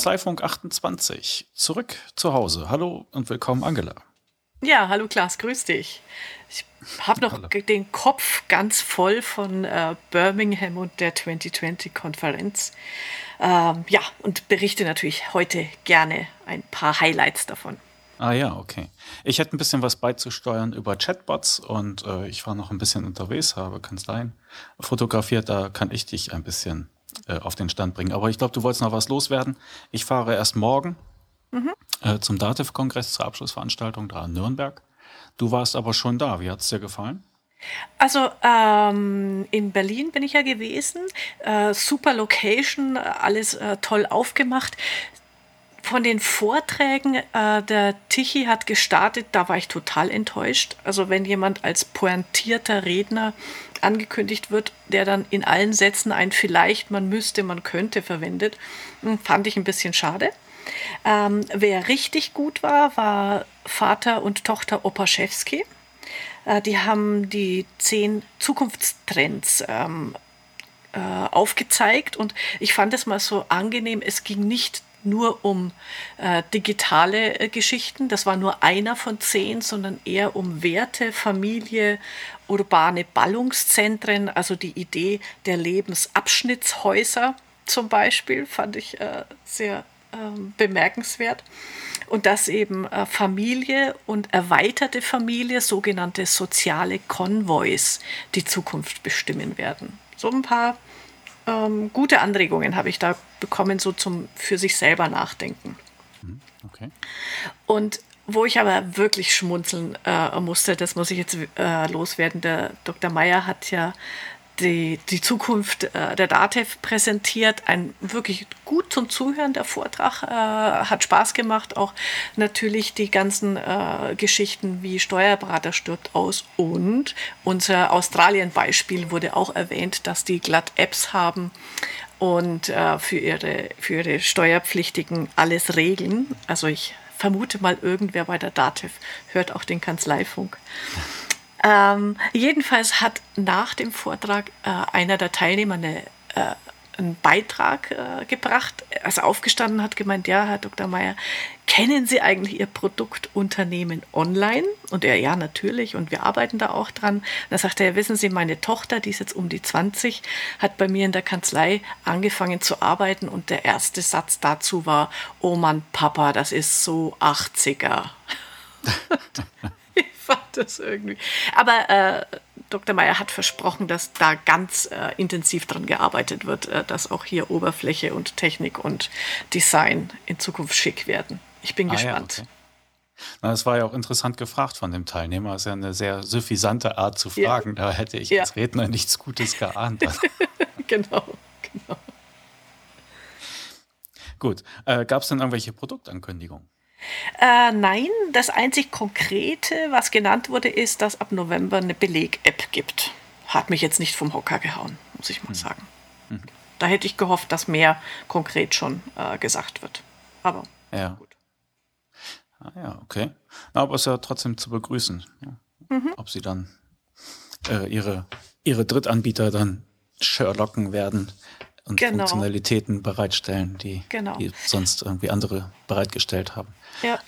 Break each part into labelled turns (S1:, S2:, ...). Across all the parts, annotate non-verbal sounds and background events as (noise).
S1: Kanzleifunk 28. Zurück zu Hause. Hallo und willkommen, Angela.
S2: Ja, hallo Klaas, grüß dich. Ich habe noch hallo. den Kopf ganz voll von äh, Birmingham und der 2020-Konferenz. Ähm, ja, und berichte natürlich heute gerne ein paar Highlights davon.
S1: Ah ja, okay. Ich hätte ein bisschen was beizusteuern über Chatbots und äh, ich war noch ein bisschen unterwegs, habe Kanzleien fotografiert, da kann ich dich ein bisschen äh, auf den Stand bringen. Aber ich glaube, du wolltest noch was loswerden. Ich fahre erst morgen mhm. äh, zum DATEV-Kongress zur Abschlussveranstaltung da in Nürnberg. Du warst aber schon da. Wie hat es dir gefallen?
S2: Also ähm, in Berlin bin ich ja gewesen. Äh, super Location, alles äh, toll aufgemacht. Von den Vorträgen, äh, der Tichy hat gestartet, da war ich total enttäuscht. Also wenn jemand als pointierter Redner angekündigt wird, der dann in allen Sätzen ein vielleicht, man müsste, man könnte verwendet, hm, fand ich ein bisschen schade. Ähm, wer richtig gut war, war Vater und Tochter Opaschewski. Äh, die haben die zehn Zukunftstrends ähm, äh, aufgezeigt und ich fand es mal so angenehm. Es ging nicht nur um äh, digitale äh, Geschichten, das war nur einer von zehn, sondern eher um Werte, Familie, urbane Ballungszentren, also die Idee der Lebensabschnittshäuser zum Beispiel, fand ich äh, sehr ähm, bemerkenswert. Und dass eben äh, Familie und erweiterte Familie, sogenannte soziale Konvois, die Zukunft bestimmen werden. So ein paar ähm, gute Anregungen habe ich da bekommen, so zum für sich selber nachdenken. Mhm, okay. Und wo ich aber wirklich schmunzeln äh, musste, das muss ich jetzt äh, loswerden. Der Dr. Meyer hat ja die, die Zukunft äh, der DATEV präsentiert. Ein wirklich gut zum Zuhören der Vortrag, äh, hat Spaß gemacht. Auch natürlich die ganzen äh, Geschichten wie Steuerberater stirbt aus und unser Australien-Beispiel wurde auch erwähnt, dass die glatt Apps haben und äh, für, ihre, für ihre Steuerpflichtigen alles regeln. Also ich vermute mal, irgendwer bei der DATEV hört auch den Kanzleifunk. Ähm, jedenfalls hat nach dem Vortrag äh, einer der Teilnehmer eine, äh, einen Beitrag äh, gebracht, also aufgestanden hat gemeint, ja, Herr Dr. Meyer, kennen Sie eigentlich Ihr Produktunternehmen online? Und er, ja, natürlich, und wir arbeiten da auch dran. Und da sagte er, wissen Sie, meine Tochter, die ist jetzt um die 20, hat bei mir in der Kanzlei angefangen zu arbeiten und der erste Satz dazu war, oh Mann, Papa, das ist so 80er. (laughs) fand das irgendwie. Aber äh, Dr. Meyer hat versprochen, dass da ganz äh, intensiv dran gearbeitet wird, äh, dass auch hier Oberfläche und Technik und Design in Zukunft schick werden. Ich bin ah, gespannt. Ja, okay.
S1: Na, das war ja auch interessant gefragt von dem Teilnehmer. Das ist ja eine sehr suffisante Art zu fragen. Ja. Da hätte ich ja. als Redner nichts Gutes geahnt. (laughs) genau, genau. Gut. Äh, Gab es denn irgendwelche Produktankündigungen?
S2: Äh, nein, das einzig Konkrete, was genannt wurde, ist, dass ab November eine Beleg-App gibt. Hat mich jetzt nicht vom Hocker gehauen, muss ich mal mhm. sagen. Mhm. Da hätte ich gehofft, dass mehr konkret schon äh, gesagt wird. Aber
S1: ja. gut. Ah, ja, okay. Aber es ist ja trotzdem zu begrüßen. Ja. Mhm. Ob sie dann äh, ihre, ihre Drittanbieter dann Sherlocken werden und genau. Funktionalitäten bereitstellen, die, genau. die sonst irgendwie andere bereitgestellt haben. Ja.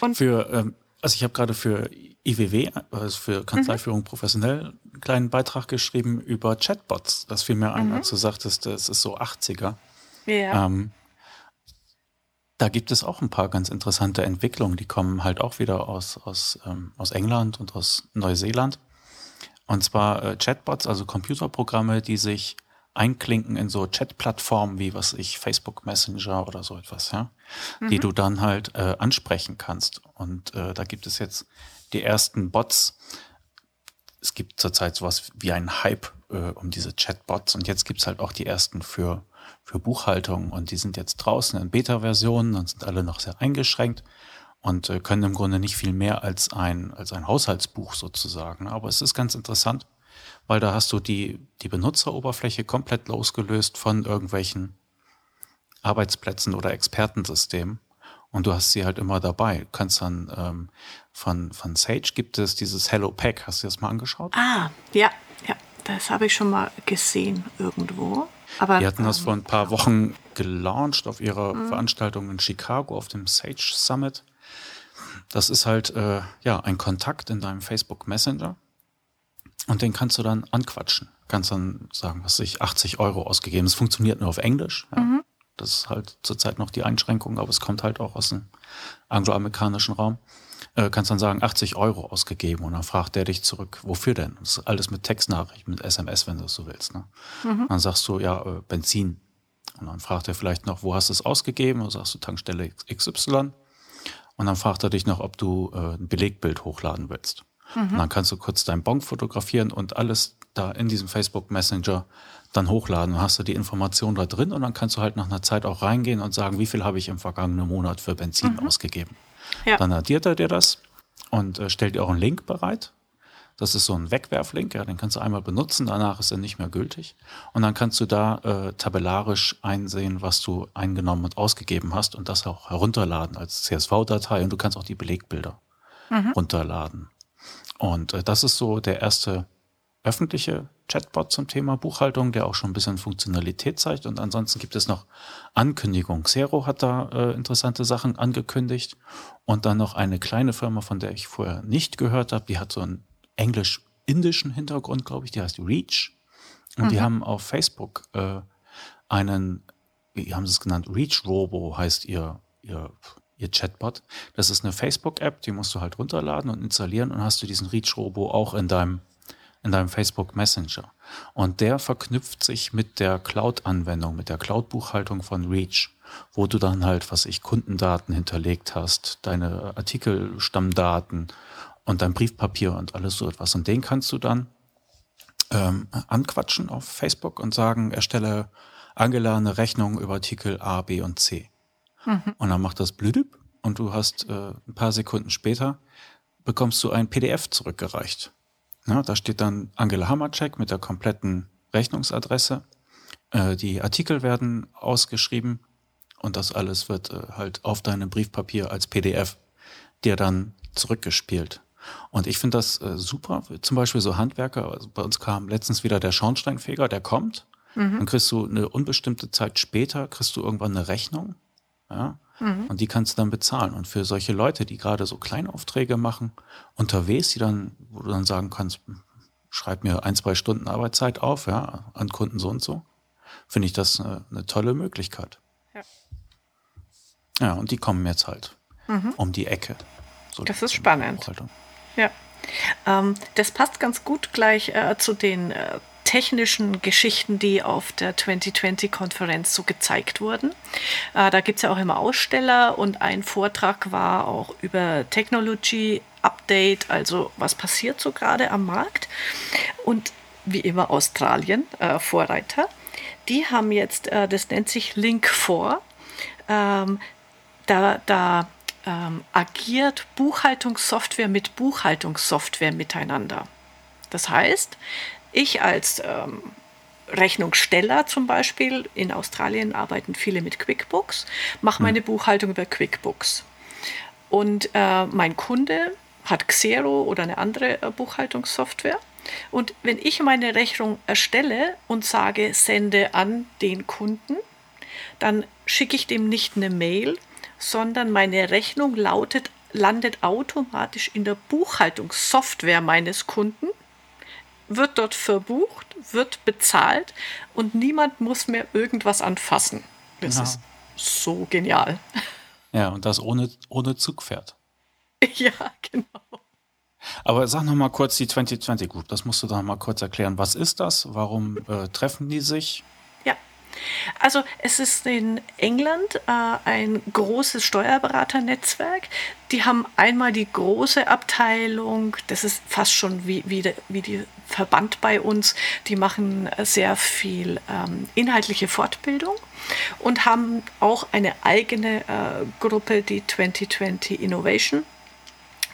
S1: Und für, ähm, also ich habe gerade für IWW, also für Kanzleiführung mhm. professionell, einen kleinen Beitrag geschrieben über Chatbots. Das fiel mir ein, mhm. als du sagtest, es ist so 80er. Ja. Ähm, da gibt es auch ein paar ganz interessante Entwicklungen, die kommen halt auch wieder aus, aus, ähm, aus England und aus Neuseeland. Und zwar äh, Chatbots, also Computerprogramme, die sich einklinken in so Chat-Plattformen wie was ich, Facebook Messenger oder so etwas, ja, mhm. die du dann halt äh, ansprechen kannst. Und äh, da gibt es jetzt die ersten Bots. Es gibt zurzeit sowas wie einen Hype äh, um diese Chatbots und jetzt gibt's halt auch die ersten für, für Buchhaltung und die sind jetzt draußen in Beta-Versionen und sind alle noch sehr eingeschränkt und äh, können im Grunde nicht viel mehr als ein, als ein Haushaltsbuch sozusagen. Aber es ist ganz interessant weil da hast du die, die Benutzeroberfläche komplett losgelöst von irgendwelchen Arbeitsplätzen oder Expertensystemen. Und du hast sie halt immer dabei. Du kannst dann ähm, von, von Sage gibt es dieses Hello Pack. Hast du das mal angeschaut?
S2: Ah, ja, ja. das habe ich schon mal gesehen irgendwo.
S1: Aber, die hatten das ähm, vor ein paar Wochen gelauncht auf ihrer mhm. Veranstaltung in Chicago auf dem Sage Summit. Das ist halt äh, ja ein Kontakt in deinem Facebook Messenger und den kannst du dann anquatschen. Kannst dann sagen, was ich 80 Euro ausgegeben. Es funktioniert nur auf Englisch. Ja. Mhm. Das ist halt zurzeit noch die Einschränkung, aber es kommt halt auch aus dem angloamerikanischen Raum. Äh, kannst dann sagen, 80 Euro ausgegeben und dann fragt der dich zurück, wofür denn? Das ist alles mit Textnachricht, mit SMS, wenn du es so willst. Ne? Mhm. Dann sagst du, ja, äh, Benzin. Und dann fragt er vielleicht noch, wo hast du es ausgegeben? Und sagst du Tankstelle XY. Und dann fragt er dich noch, ob du äh, ein Belegbild hochladen willst. Mhm. Und dann kannst du kurz deinen Bon fotografieren und alles da in diesem Facebook Messenger dann hochladen. Dann hast du die Information da drin und dann kannst du halt nach einer Zeit auch reingehen und sagen, wie viel habe ich im vergangenen Monat für Benzin mhm. ausgegeben. Ja. Dann addiert er dir das und äh, stellt dir auch einen Link bereit. Das ist so ein Wegwerflink, ja, den kannst du einmal benutzen, danach ist er nicht mehr gültig. Und dann kannst du da äh, tabellarisch einsehen, was du eingenommen und ausgegeben hast und das auch herunterladen als CSV-Datei und du kannst auch die Belegbilder mhm. runterladen. Und äh, das ist so der erste öffentliche Chatbot zum Thema Buchhaltung, der auch schon ein bisschen Funktionalität zeigt. Und ansonsten gibt es noch Ankündigungen. Xero hat da äh, interessante Sachen angekündigt. Und dann noch eine kleine Firma, von der ich vorher nicht gehört habe, die hat so einen englisch-indischen Hintergrund, glaube ich, die heißt Reach. Und mhm. die haben auf Facebook äh, einen, wie haben sie es genannt, Reach Robo heißt ihr, ihr, ihr Chatbot. Das ist eine Facebook-App, die musst du halt runterladen und installieren und hast du diesen Reach Robo auch in deinem in deinem Facebook Messenger. Und der verknüpft sich mit der Cloud-Anwendung, mit der Cloud-Buchhaltung von Reach, wo du dann halt, was ich, Kundendaten hinterlegt hast, deine Artikelstammdaten und dein Briefpapier und alles so etwas. Und den kannst du dann ähm, anquatschen auf Facebook und sagen, erstelle Angela eine Rechnung über Artikel A, B und C. Mhm. (laughs) Und dann macht das blüdüb und du hast äh, ein paar Sekunden später bekommst du ein PDF zurückgereicht. Ja, da steht dann Angela Hammercheck mit der kompletten Rechnungsadresse. Äh, die Artikel werden ausgeschrieben und das alles wird äh, halt auf deinem Briefpapier als PDF dir dann zurückgespielt. Und ich finde das äh, super. Zum Beispiel so Handwerker. Also bei uns kam letztens wieder der Schornsteinfeger, der kommt. Mhm. Dann kriegst du eine unbestimmte Zeit später, kriegst du irgendwann eine Rechnung. Ja? Mhm. Und die kannst du dann bezahlen. Und für solche Leute, die gerade so Kleinaufträge machen, unterwegs, die dann, wo du dann sagen kannst, schreib mir ein, zwei Stunden Arbeitszeit auf, ja, an Kunden so und so, finde ich das eine, eine, tolle Möglichkeit. Ja. Ja, und die kommen jetzt halt mhm. um die Ecke.
S2: So das ist spannend. Ja. Ähm, das passt ganz gut gleich äh, zu den äh, technischen Geschichten, die auf der 2020-Konferenz so gezeigt wurden. Äh, da gibt es ja auch immer Aussteller und ein Vortrag war auch über Technology Update, also was passiert so gerade am Markt. Und wie immer Australien, äh, Vorreiter, die haben jetzt, äh, das nennt sich Link 4, ähm, da, da ähm, agiert Buchhaltungssoftware mit Buchhaltungssoftware miteinander. Das heißt, ich als ähm, Rechnungssteller zum Beispiel, in Australien arbeiten viele mit QuickBooks, mache meine hm. Buchhaltung über QuickBooks. Und äh, mein Kunde hat Xero oder eine andere äh, Buchhaltungssoftware. Und wenn ich meine Rechnung erstelle und sage, sende an den Kunden, dann schicke ich dem nicht eine Mail, sondern meine Rechnung lautet, landet automatisch in der Buchhaltungssoftware meines Kunden wird dort verbucht, wird bezahlt und niemand muss mehr irgendwas anfassen. Das ja. ist so genial.
S1: Ja, und das ohne, ohne Zugpferd. (laughs)
S2: Ja, genau.
S1: Aber sag noch mal kurz die 2020 Group, das musst du doch mal kurz erklären. Was ist das? Warum äh, treffen die sich?
S2: Also es ist in England äh, ein großes Steuerberaternetzwerk. Die haben einmal die große Abteilung, das ist fast schon wie, wie, wie die Verband bei uns, die machen sehr viel ähm, inhaltliche Fortbildung und haben auch eine eigene äh, Gruppe, die 2020 Innovation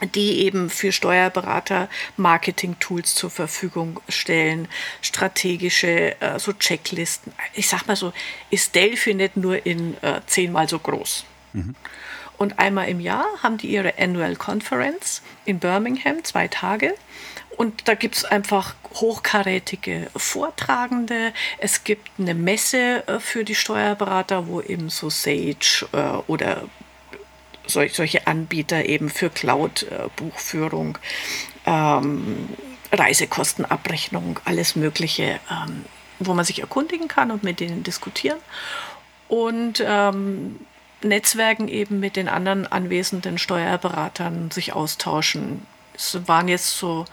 S2: die eben für Steuerberater Marketing-Tools zur Verfügung stellen, strategische äh, so Checklisten. Ich sag mal so, ist Delphi nicht nur in äh, zehnmal so groß. Mhm. Und einmal im Jahr haben die ihre Annual Conference in Birmingham, zwei Tage. und da gibt es einfach hochkarätige Vortragende. Es gibt eine Messe äh, für die Steuerberater, wo eben so Sage äh, oder solche Anbieter eben für Cloud-Buchführung, ähm, Reisekostenabrechnung, alles Mögliche, ähm, wo man sich erkundigen kann und mit denen diskutieren. Und ähm, Netzwerken eben mit den anderen anwesenden Steuerberatern sich austauschen. Es waren jetzt so,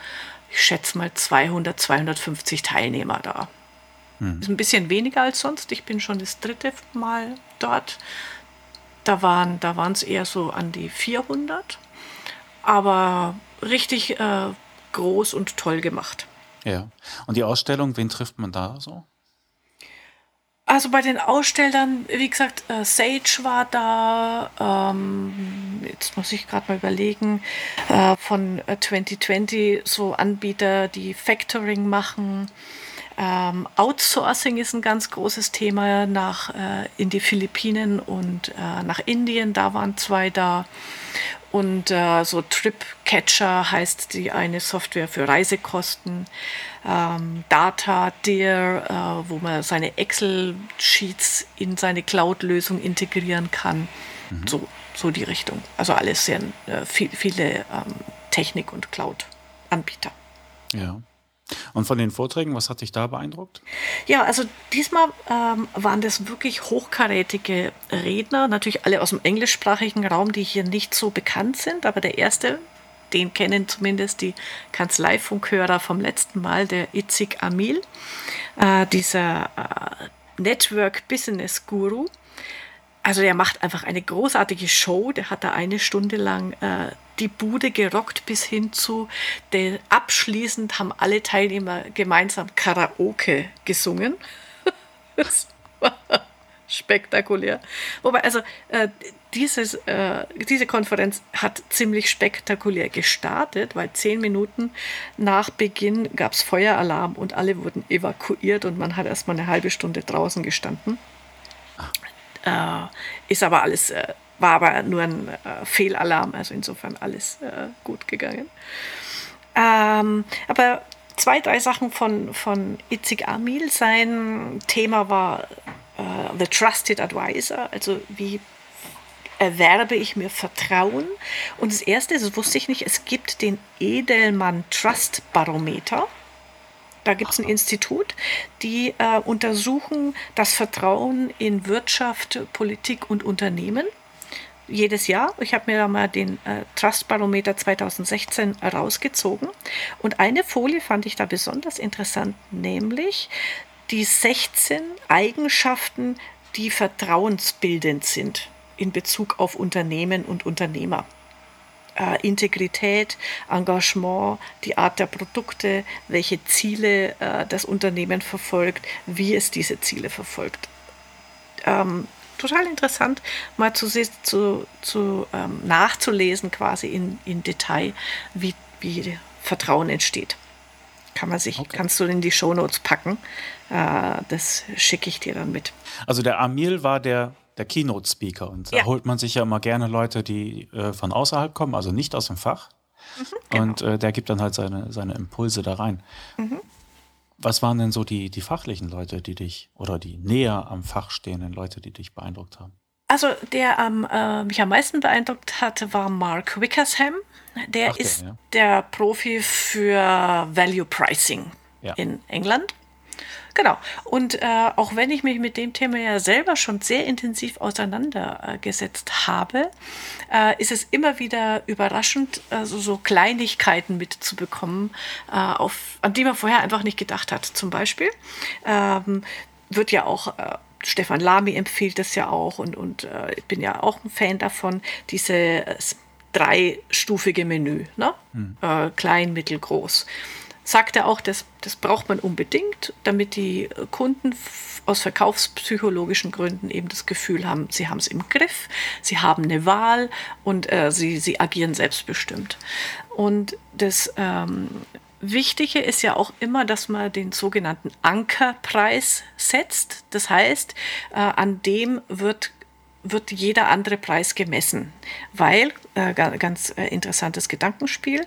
S2: ich schätze mal 200, 250 Teilnehmer da. Hm. Ist ein bisschen weniger als sonst. Ich bin schon das dritte Mal dort. Da waren da es eher so an die 400. Aber richtig äh, groß und toll gemacht.
S1: Ja. Und die Ausstellung, wen trifft man da so?
S2: Also bei den Ausstellern, wie gesagt, äh, Sage war da. Ähm, jetzt muss ich gerade mal überlegen. Äh, von 2020 äh, so Anbieter, die Factoring machen. Ähm, Outsourcing ist ein ganz großes Thema nach äh, in die Philippinen und äh, nach Indien. Da waren zwei da. Und äh, so Tripcatcher heißt die eine Software für Reisekosten. Ähm, Data, Deer, äh, wo man seine Excel-Sheets in seine Cloud-Lösung integrieren kann. Mhm. So, so die Richtung. Also alles sehr äh, viel, viele ähm, Technik- und Cloud-Anbieter.
S1: Ja. Und von den Vorträgen, was hat dich da beeindruckt?
S2: Ja, also diesmal ähm, waren das wirklich hochkarätige Redner, natürlich alle aus dem englischsprachigen Raum, die hier nicht so bekannt sind, aber der erste, den kennen zumindest die Kanzleifunkhörer vom letzten Mal, der Itzig Amil, äh, dieser äh, Network Business Guru. Also der macht einfach eine großartige Show, der hat da eine Stunde lang äh, die Bude gerockt bis hin zu, der, abschließend haben alle Teilnehmer gemeinsam Karaoke gesungen. (laughs) das war spektakulär. Wobei, also äh, dieses, äh, diese Konferenz hat ziemlich spektakulär gestartet, weil zehn Minuten nach Beginn gab es Feueralarm und alle wurden evakuiert und man hat erstmal eine halbe Stunde draußen gestanden. Äh, ist aber alles äh, war aber nur ein äh, Fehlalarm, also insofern alles äh, gut gegangen. Ähm, aber zwei, drei Sachen von, von Itzig Amil. Sein Thema war äh, The Trusted Advisor, also wie erwerbe ich mir Vertrauen. Und das Erste, das wusste ich nicht, es gibt den Edelmann Trust Barometer. Da gibt es ein Institut, die äh, untersuchen das Vertrauen in Wirtschaft, Politik und Unternehmen jedes Jahr. Ich habe mir da mal den äh, Trust Barometer 2016 rausgezogen. Und eine Folie fand ich da besonders interessant, nämlich die 16 Eigenschaften, die vertrauensbildend sind in Bezug auf Unternehmen und Unternehmer. Äh, Integrität, Engagement, die Art der Produkte, welche Ziele äh, das Unternehmen verfolgt, wie es diese Ziele verfolgt. Ähm, total interessant, mal zu, zu, zu ähm, nachzulesen, quasi in, in Detail, wie, wie Vertrauen entsteht. Kann man sich, okay. kannst du in die Shownotes packen. Äh, das schicke ich dir dann mit.
S1: Also der Amil war der, der Keynote-Speaker und da ja. holt man sich ja immer gerne Leute, die äh, von außerhalb kommen, also nicht aus dem Fach. Mhm, genau. Und äh, der gibt dann halt seine, seine Impulse da rein. Mhm. Was waren denn so die, die fachlichen Leute, die dich oder die näher am Fach stehenden Leute, die dich beeindruckt haben?
S2: Also der ähm, äh, mich am meisten beeindruckt hatte, war Mark Wickersham. Der Ach, ist ja. der Profi für Value Pricing ja. in England. Genau. Und äh, auch wenn ich mich mit dem Thema ja selber schon sehr intensiv auseinandergesetzt habe, äh, ist es immer wieder überraschend, also so Kleinigkeiten mitzubekommen, äh, auf, an die man vorher einfach nicht gedacht hat. Zum Beispiel ähm, wird ja auch äh, Stefan Lamy empfiehlt das ja auch und, und äh, ich bin ja auch ein Fan davon, diese dreistufige Menü, ne? Hm. Äh, klein, mittel, groß sagt er auch, das, das braucht man unbedingt, damit die Kunden aus verkaufspsychologischen Gründen eben das Gefühl haben, sie haben es im Griff, sie haben eine Wahl und äh, sie, sie agieren selbstbestimmt. Und das ähm, Wichtige ist ja auch immer, dass man den sogenannten Ankerpreis setzt. Das heißt, äh, an dem wird wird jeder andere Preis gemessen, weil, äh, ganz äh, interessantes Gedankenspiel,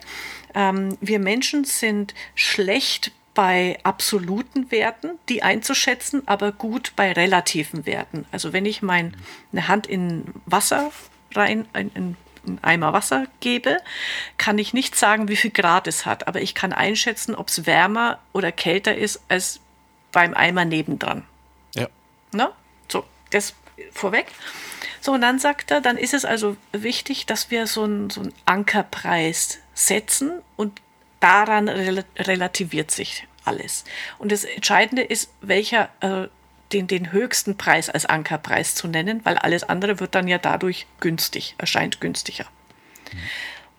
S2: ähm, wir Menschen sind schlecht bei absoluten Werten, die einzuschätzen, aber gut bei relativen Werten. Also wenn ich meine Hand in Wasser rein, in, in einen Eimer Wasser gebe, kann ich nicht sagen, wie viel Grad es hat, aber ich kann einschätzen, ob es wärmer oder kälter ist als beim Eimer nebendran.
S1: Ja.
S2: Na? So, das vorweg. So, und dann sagt er, dann ist es also wichtig, dass wir so einen, so einen Ankerpreis setzen und daran rel relativiert sich alles. Und das Entscheidende ist, welcher äh, den, den höchsten Preis als Ankerpreis zu nennen, weil alles andere wird dann ja dadurch günstig, erscheint günstiger.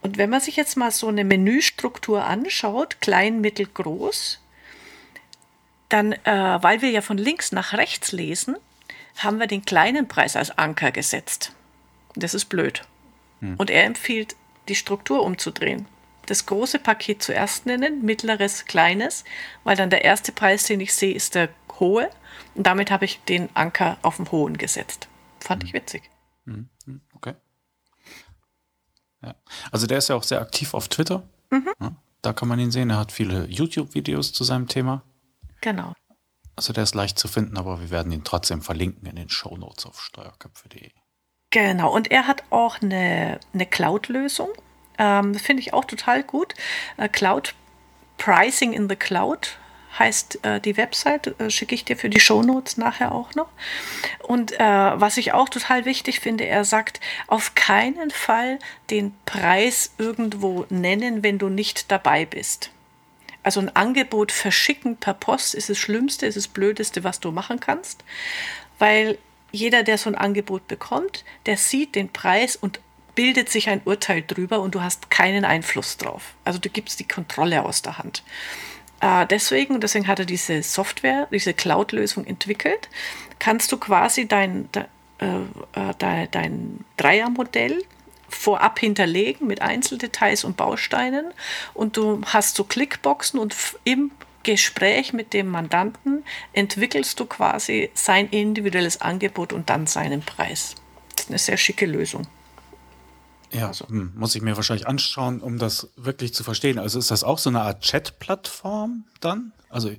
S2: Und wenn man sich jetzt mal so eine Menüstruktur anschaut, klein, mittel, groß, dann, äh, weil wir ja von links nach rechts lesen, haben wir den kleinen Preis als Anker gesetzt. Das ist blöd. Mhm. Und er empfiehlt, die Struktur umzudrehen. Das große Paket zuerst nennen, mittleres, kleines, weil dann der erste Preis, den ich sehe, ist der hohe und damit habe ich den Anker auf den hohen gesetzt. Fand mhm. ich witzig. Mhm.
S1: Mhm. Okay. Ja. Also der ist ja auch sehr aktiv auf Twitter. Mhm. Ja, da kann man ihn sehen. Er hat viele YouTube-Videos zu seinem Thema.
S2: Genau.
S1: Also der ist leicht zu finden, aber wir werden ihn trotzdem verlinken in den Show Notes auf steuerköpfe.de.
S2: Genau, und er hat auch eine, eine Cloud-Lösung. Ähm, finde ich auch total gut. Äh, Cloud Pricing in the Cloud heißt äh, die Website, äh, schicke ich dir für die Shownotes nachher auch noch. Und äh, was ich auch total wichtig finde, er sagt, auf keinen Fall den Preis irgendwo nennen, wenn du nicht dabei bist. Also ein Angebot verschicken per Post ist das Schlimmste, ist das Blödeste, was du machen kannst, weil jeder, der so ein Angebot bekommt, der sieht den Preis und bildet sich ein Urteil drüber und du hast keinen Einfluss drauf. Also du gibst die Kontrolle aus der Hand. Äh, deswegen, deswegen hat er diese Software, diese Cloud-Lösung entwickelt, kannst du quasi dein, de, äh, äh dein, dein Dreiermodell vorab hinterlegen mit Einzeldetails und Bausteinen und du hast so Clickboxen und im Gespräch mit dem Mandanten entwickelst du quasi sein individuelles Angebot und dann seinen Preis. Das ist eine sehr schicke Lösung.
S1: Ja, also. hm, muss ich mir wahrscheinlich anschauen, um das wirklich zu verstehen. Also ist das auch so eine Art Chat-Plattform dann? Also,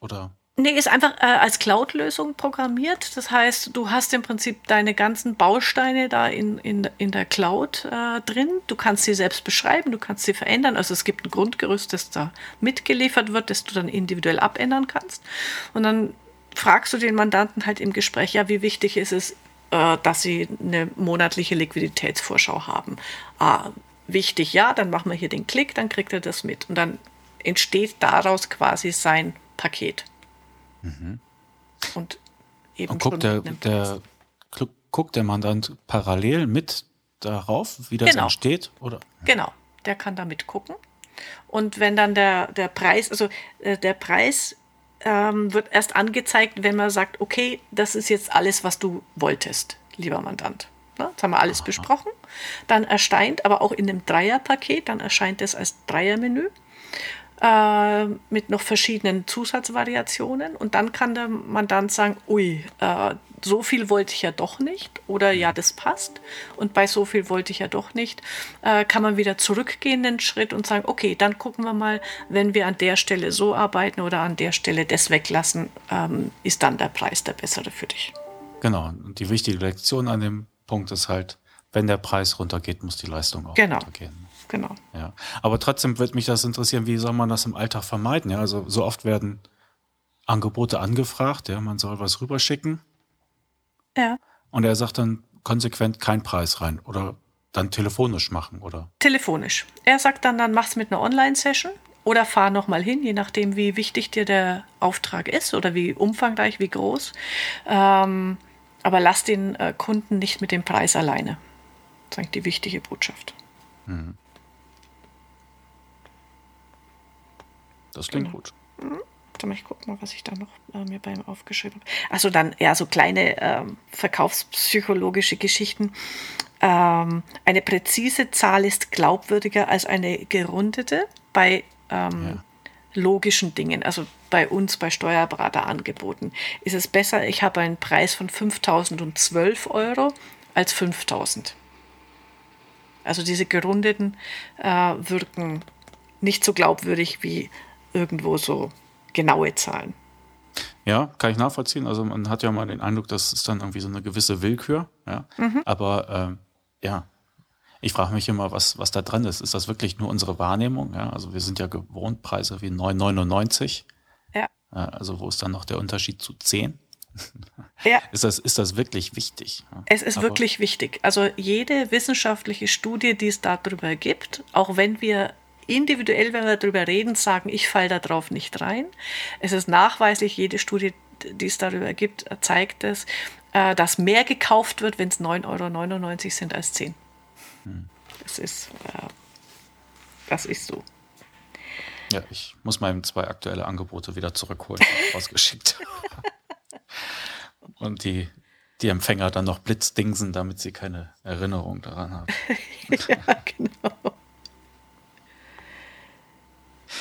S1: oder?
S2: Nee, ist einfach äh, als Cloud-Lösung programmiert. Das heißt, du hast im Prinzip deine ganzen Bausteine da in, in, in der Cloud äh, drin. Du kannst sie selbst beschreiben, du kannst sie verändern. Also es gibt ein Grundgerüst, das da mitgeliefert wird, das du dann individuell abändern kannst. Und dann fragst du den Mandanten halt im Gespräch, ja, wie wichtig ist es, äh, dass sie eine monatliche Liquiditätsvorschau haben. Ah, wichtig, ja, dann machen wir hier den Klick, dann kriegt er das mit. Und dann entsteht daraus quasi sein Paket.
S1: Mhm. Und eben Und guckt der, der, guckt der Mandant parallel mit darauf, wie das genau. entsteht? Oder?
S2: Genau, der kann da mitgucken. Und wenn dann der, der Preis, also äh, der Preis ähm, wird erst angezeigt, wenn man sagt, okay, das ist jetzt alles, was du wolltest, lieber Mandant. Na, jetzt haben wir alles Aha. besprochen. Dann erscheint, aber auch in dem Dreierpaket, dann erscheint es als Dreiermenü äh, mit noch verschiedenen Zusatzvariationen. Und dann kann der Mandant sagen, ui, äh, so viel wollte ich ja doch nicht oder ja, das passt und bei so viel wollte ich ja doch nicht, äh, kann man wieder zurückgehen einen Schritt und sagen, okay, dann gucken wir mal, wenn wir an der Stelle so arbeiten oder an der Stelle das weglassen, ähm, ist dann der Preis der bessere für dich.
S1: Genau, und die wichtige Lektion an dem Punkt ist halt, wenn der Preis runtergeht, muss die Leistung auch
S2: genau.
S1: runtergehen.
S2: Genau.
S1: Ja. Aber trotzdem wird mich das interessieren, wie soll man das im Alltag vermeiden? Ja, also so oft werden Angebote angefragt, ja, man soll was rüberschicken
S2: ja.
S1: Und er sagt dann konsequent keinen Preis rein oder dann telefonisch machen, oder?
S2: Telefonisch. Er sagt dann, dann mach's mit einer Online-Session oder fahr nochmal hin, je nachdem, wie wichtig dir der Auftrag ist oder wie umfangreich, wie groß. Ähm, aber lass den äh, Kunden nicht mit dem Preis alleine. Das ist eigentlich die wichtige Botschaft. Mhm.
S1: Das klingt genau. gut. Mhm.
S2: Warte mal, ich gucke mal, was ich da noch äh, mir beim aufgeschrieben habe. Also dann ja so kleine ähm, verkaufspsychologische Geschichten. Ähm, eine präzise Zahl ist glaubwürdiger als eine gerundete bei ähm, ja. logischen Dingen. Also bei uns, bei Steuerberaterangeboten, ist es besser, ich habe einen Preis von 5012 Euro als 5000. Also diese gerundeten äh, wirken nicht so glaubwürdig wie irgendwo so genaue Zahlen.
S1: Ja, kann ich nachvollziehen. Also man hat ja mal den Eindruck, das ist dann irgendwie so eine gewisse Willkür. Ja? Mhm. Aber ähm, ja, ich frage mich immer, was, was da dran ist. Ist das wirklich nur unsere Wahrnehmung? Ja, also wir sind ja gewohnt Preise wie 9,99. Ja. Also wo ist dann noch der Unterschied zu 10? Ja. (laughs) Ist das, ist das wirklich wichtig?
S2: Es ist Aber wirklich wichtig. Also jede wissenschaftliche Studie, die es darüber gibt, auch wenn wir individuell, wenn wir darüber reden, sagen, ich falle da drauf nicht rein. Es ist nachweislich, jede Studie, die es darüber gibt, zeigt es, äh, dass mehr gekauft wird, wenn es 9,99 Euro sind als 10. Hm. Das ist, äh, das ist so.
S1: Ja, ich muss meine zwei aktuelle Angebote wieder zurückholen, die ich (laughs) rausgeschickt Und die, die Empfänger dann noch blitzdingsen, damit sie keine Erinnerung daran haben. (laughs) ja, genau.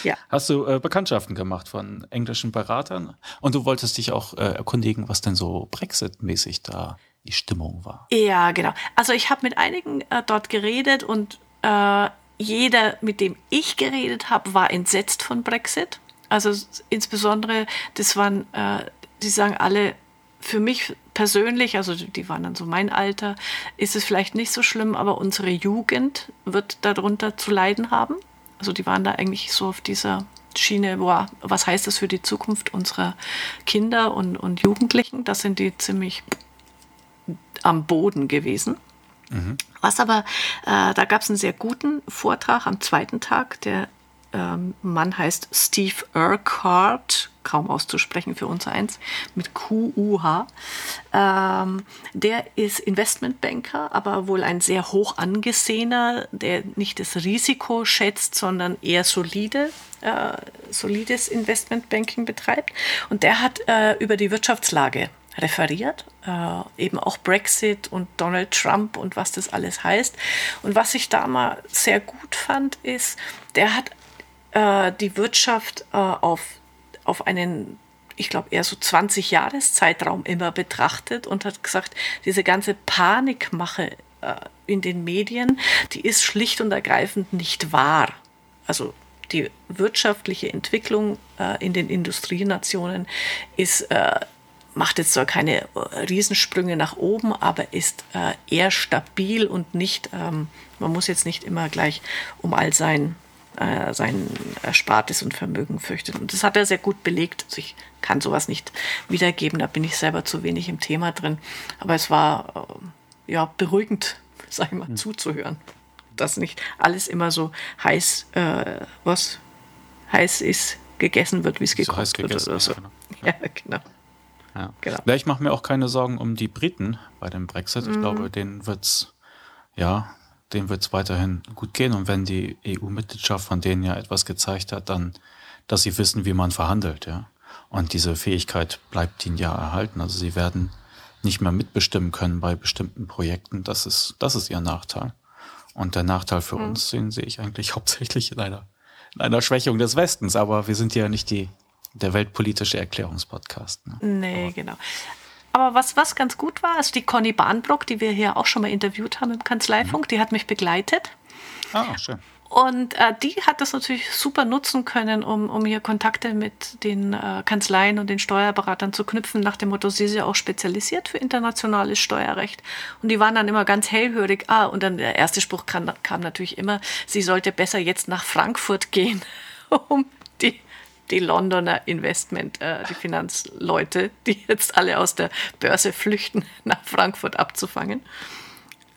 S1: Ja. Hast du äh, Bekanntschaften gemacht von englischen Beratern? Und du wolltest dich auch äh, erkundigen, was denn so Brexit-mäßig da die Stimmung war.
S2: Ja, genau. Also ich habe mit einigen äh, dort geredet und äh, jeder, mit dem ich geredet habe, war entsetzt von Brexit. Also insbesondere, das waren, äh, die sagen alle, für mich persönlich, also die waren dann so mein Alter, ist es vielleicht nicht so schlimm, aber unsere Jugend wird darunter zu leiden haben. Also die waren da eigentlich so auf dieser Schiene, boah, was heißt das für die Zukunft unserer Kinder und, und Jugendlichen? Das sind die ziemlich am Boden gewesen. Mhm. Was aber, äh, da gab es einen sehr guten Vortrag am zweiten Tag. Der ähm, Mann heißt Steve Urquhart, kaum auszusprechen für uns eins, mit Q-U-H. Ähm, der ist Investmentbanker, aber wohl ein sehr hoch angesehener, der nicht das Risiko schätzt, sondern eher solide, äh, solides Investmentbanking betreibt. Und der hat äh, über die Wirtschaftslage referiert, äh, eben auch Brexit und Donald Trump und was das alles heißt. Und was ich da mal sehr gut fand, ist, der hat äh, die Wirtschaft äh, auf, auf einen, ich glaube, eher so 20 Jahreszeitraum immer betrachtet und hat gesagt, diese ganze Panikmache äh, in den Medien, die ist schlicht und ergreifend nicht wahr. Also die wirtschaftliche Entwicklung äh, in den Industrienationen ist äh, macht jetzt zwar keine äh, Riesensprünge nach oben, aber ist äh, eher stabil und nicht, ähm, man muss jetzt nicht immer gleich um all sein, äh, sein Erspartes und Vermögen fürchten. Und das hat er sehr gut belegt. Also ich kann sowas nicht wiedergeben, da bin ich selber zu wenig im Thema drin. Aber es war äh, ja beruhigend, (laughs) sag ich mal, mhm. zuzuhören. Dass nicht alles immer so heiß, äh, was heiß ist, gegessen wird, wie es gekocht so wird oder so. Ja,
S1: genau. Ja. Genau. ja ich mache mir auch keine Sorgen um die Briten bei dem Brexit. Ich mhm. glaube, denen wird's ja, denen wird's weiterhin gut gehen. Und wenn die EU-Mitgliedschaft von denen ja etwas gezeigt hat, dann, dass sie wissen, wie man verhandelt, ja. Und diese Fähigkeit bleibt ihnen ja erhalten. Also sie werden nicht mehr mitbestimmen können bei bestimmten Projekten. Das ist, das ist ihr Nachteil. Und der Nachteil für mhm. uns, den sehe ich eigentlich (laughs) hauptsächlich in einer, in einer Schwächung des Westens. Aber wir sind ja nicht die, der weltpolitische Erklärungspodcast.
S2: Ne? Nee, Aber. genau. Aber was, was ganz gut war, ist die Conny Bahnbrock, die wir hier auch schon mal interviewt haben im Kanzleifunk, mhm. die hat mich begleitet. Ah, schön. Und äh, die hat das natürlich super nutzen können, um, um hier Kontakte mit den äh, Kanzleien und den Steuerberatern zu knüpfen, nach dem Motto, sie ist ja auch spezialisiert für internationales Steuerrecht. Und die waren dann immer ganz hellhörig. Ah, und dann der erste Spruch kam, kam natürlich immer, sie sollte besser jetzt nach Frankfurt gehen, (laughs) um die Londoner Investment, äh, die Finanzleute, die jetzt alle aus der Börse flüchten, (laughs) nach Frankfurt abzufangen.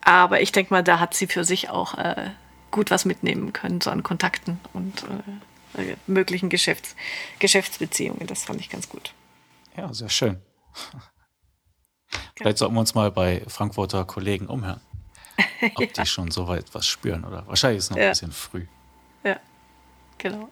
S2: Aber ich denke mal, da hat sie für sich auch äh, gut was mitnehmen können, so an Kontakten und äh, äh möglichen Geschäfts Geschäftsbeziehungen. Das fand ich ganz gut.
S1: Ja, sehr schön. (laughs) Vielleicht sollten wir uns mal bei Frankfurter Kollegen umhören, (laughs) ob ja. die schon so weit was spüren oder wahrscheinlich ist es noch ja. ein bisschen früh.
S2: Ja, genau.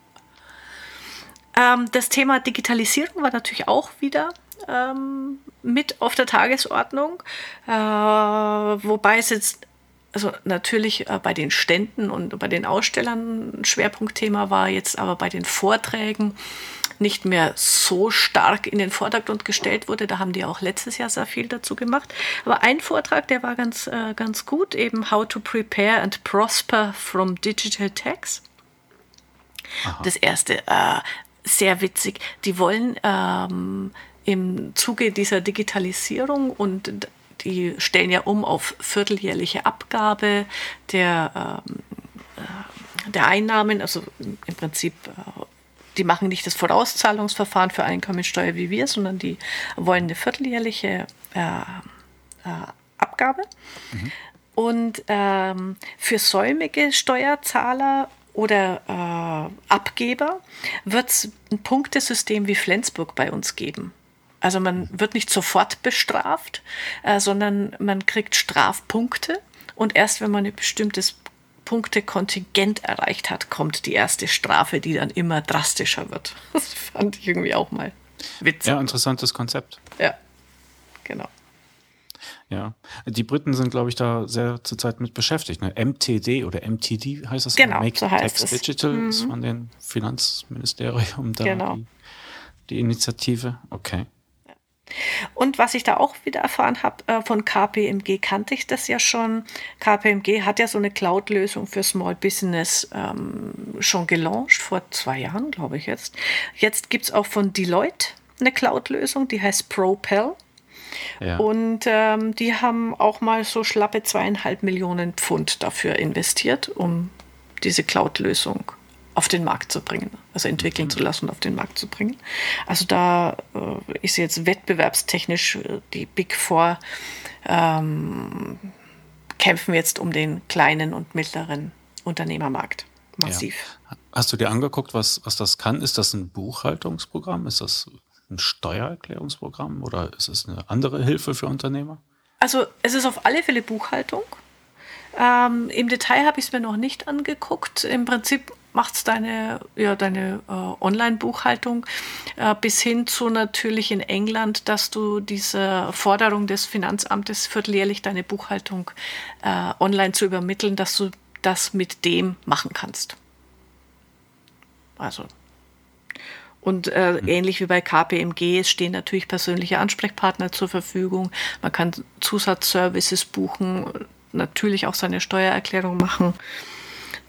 S2: Ähm, das Thema Digitalisierung war natürlich auch wieder ähm, mit auf der Tagesordnung, äh, wobei es jetzt also natürlich äh, bei den Ständen und bei den Ausstellern ein Schwerpunktthema war, jetzt aber bei den Vorträgen nicht mehr so stark in den Vordergrund gestellt wurde. Da haben die auch letztes Jahr sehr viel dazu gemacht. Aber ein Vortrag, der war ganz, äh, ganz gut, eben How to Prepare and Prosper from Digital Tax. Aha. Das erste, äh, sehr witzig. Die wollen ähm, im Zuge dieser Digitalisierung und die stellen ja um auf vierteljährliche Abgabe der, ähm, äh, der Einnahmen, also im Prinzip äh, die machen nicht das Vorauszahlungsverfahren für Einkommensteuer wie wir, sondern die wollen eine vierteljährliche äh, äh, Abgabe. Mhm. Und ähm, für säumige Steuerzahler oder äh, Abgeber wird es ein Punktesystem wie Flensburg bei uns geben. Also man wird nicht sofort bestraft, äh, sondern man kriegt Strafpunkte und erst wenn man ein bestimmtes Punktekontingent erreicht hat, kommt die erste Strafe, die dann immer drastischer wird. (laughs) Das fand ich irgendwie auch mal witzig.
S1: Ja, interessantes Konzept.
S2: Ja, genau.
S1: Ja, die Briten sind, glaube ich, da sehr zurzeit mit beschäftigt. Ne? MTD oder MTD heißt das?
S2: Genau, Make so heißt Tax
S1: es. Digital mhm. ist von den Finanzministerium da genau. die, die Initiative. Okay.
S2: Und was ich da auch wieder erfahren habe, äh, von KPMG kannte ich das ja schon. KPMG hat ja so eine Cloud-Lösung für Small Business ähm, schon gelauncht, vor zwei Jahren, glaube ich jetzt. Jetzt gibt es auch von Deloitte eine Cloud-Lösung, die heißt Propel. Ja. Und ähm, die haben auch mal so schlappe zweieinhalb Millionen Pfund dafür investiert, um diese Cloud-Lösung auf den Markt zu bringen, also entwickeln zu lassen und auf den Markt zu bringen. Also da äh, ist jetzt wettbewerbstechnisch äh, die Big Four ähm, kämpfen jetzt um den kleinen und mittleren Unternehmermarkt massiv.
S1: Ja. Hast du dir angeguckt, was, was das kann? Ist das ein Buchhaltungsprogramm? Ist das ein Steuererklärungsprogramm oder ist es eine andere Hilfe für Unternehmer?
S2: Also es ist auf alle Fälle Buchhaltung. Ähm, Im Detail habe ich es mir noch nicht angeguckt. Im Prinzip macht es deine, ja, deine äh, Online-Buchhaltung äh, bis hin zu natürlich in England, dass du diese Forderung des Finanzamtes vierteljährlich deine Buchhaltung äh, online zu übermitteln, dass du das mit dem machen kannst. Also und äh, mhm. ähnlich wie bei KPMG, stehen natürlich persönliche Ansprechpartner zur Verfügung. Man kann Zusatzservices buchen, natürlich auch seine Steuererklärung machen.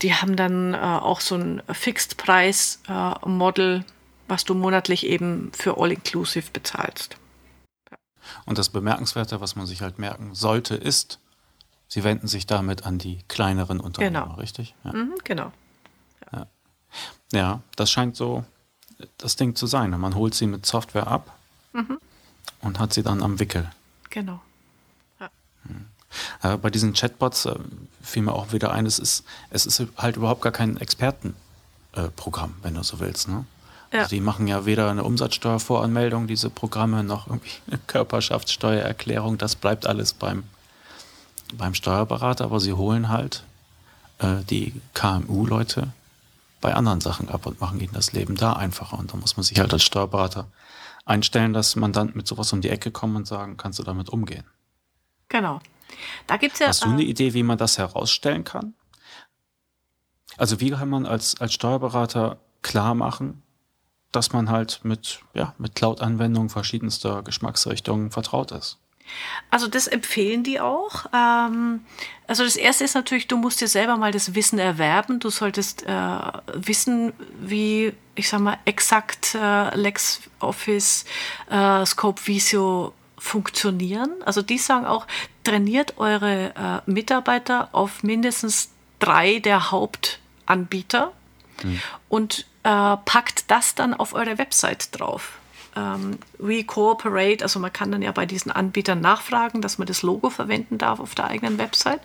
S2: Die haben dann äh, auch so ein Fixed-Price-Model, äh, was du monatlich eben für All-Inclusive bezahlst.
S1: Ja. Und das Bemerkenswerte, was man sich halt merken sollte, ist, sie wenden sich damit an die kleineren Unternehmen,
S2: genau.
S1: richtig?
S2: Ja. Mhm, genau.
S1: Ja. ja. das scheint so das Ding zu sein. Man holt sie mit Software ab mhm. und hat sie dann am Wickel.
S2: Genau.
S1: Äh, bei diesen Chatbots äh, fiel mir auch wieder ein, es ist, es ist halt überhaupt gar kein Expertenprogramm, äh, wenn du so willst. Ne? Ja. Also die machen ja weder eine Umsatzsteuervoranmeldung, diese Programme, noch irgendwie eine Körperschaftssteuererklärung. Das bleibt alles beim, beim Steuerberater, aber sie holen halt äh, die KMU-Leute bei anderen Sachen ab und machen ihnen das Leben da einfacher. Und da muss man sich halt als Steuerberater einstellen, dass Mandant mit sowas um die Ecke kommen und sagen, kannst du damit umgehen?
S2: Genau. Da gibt's ja,
S1: Hast du eine äh, Idee, wie man das herausstellen kann? Also wie kann man als, als Steuerberater klar machen, dass man halt mit, ja, mit Cloud-Anwendungen verschiedenster Geschmacksrichtungen vertraut ist?
S2: Also das empfehlen die auch. Ähm, also das Erste ist natürlich, du musst dir selber mal das Wissen erwerben. Du solltest äh, wissen, wie, ich sag mal, exakt äh, LexOffice, äh, Scope Visio funktionieren. Also die sagen auch, trainiert eure äh, Mitarbeiter auf mindestens drei der Hauptanbieter mhm. und äh, packt das dann auf eure Website drauf. Ähm, We Cooperate, also man kann dann ja bei diesen Anbietern nachfragen, dass man das Logo verwenden darf auf der eigenen Website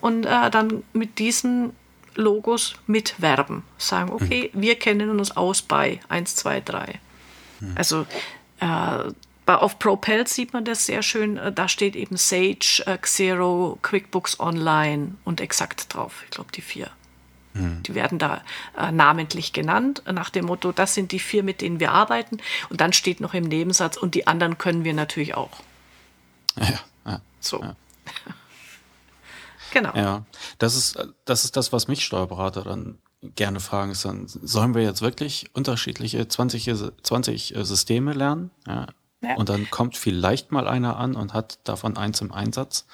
S2: und äh, dann mit diesen Logos mitwerben. Sagen, mhm. okay, mhm. wir kennen uns aus bei 1, 2, 3. Mhm. Also äh, auf Propel sieht man das sehr schön. Äh, da steht eben Sage, äh, Xero, QuickBooks Online und exakt drauf. Ich glaube, die vier. Hm. Die werden da äh, namentlich genannt, nach dem Motto, das sind die vier, mit denen wir arbeiten. Und dann steht noch im Nebensatz, und die anderen können wir natürlich auch.
S1: Ja, ja
S2: so.
S1: Ja. (laughs)
S2: genau.
S1: Ja, das ist, das ist das, was mich Steuerberater dann gerne fragen, ist dann, sollen wir jetzt wirklich unterschiedliche 20, 20 äh, Systeme lernen? Ja? ja. Und dann kommt vielleicht mal einer an und hat davon eins im Einsatz.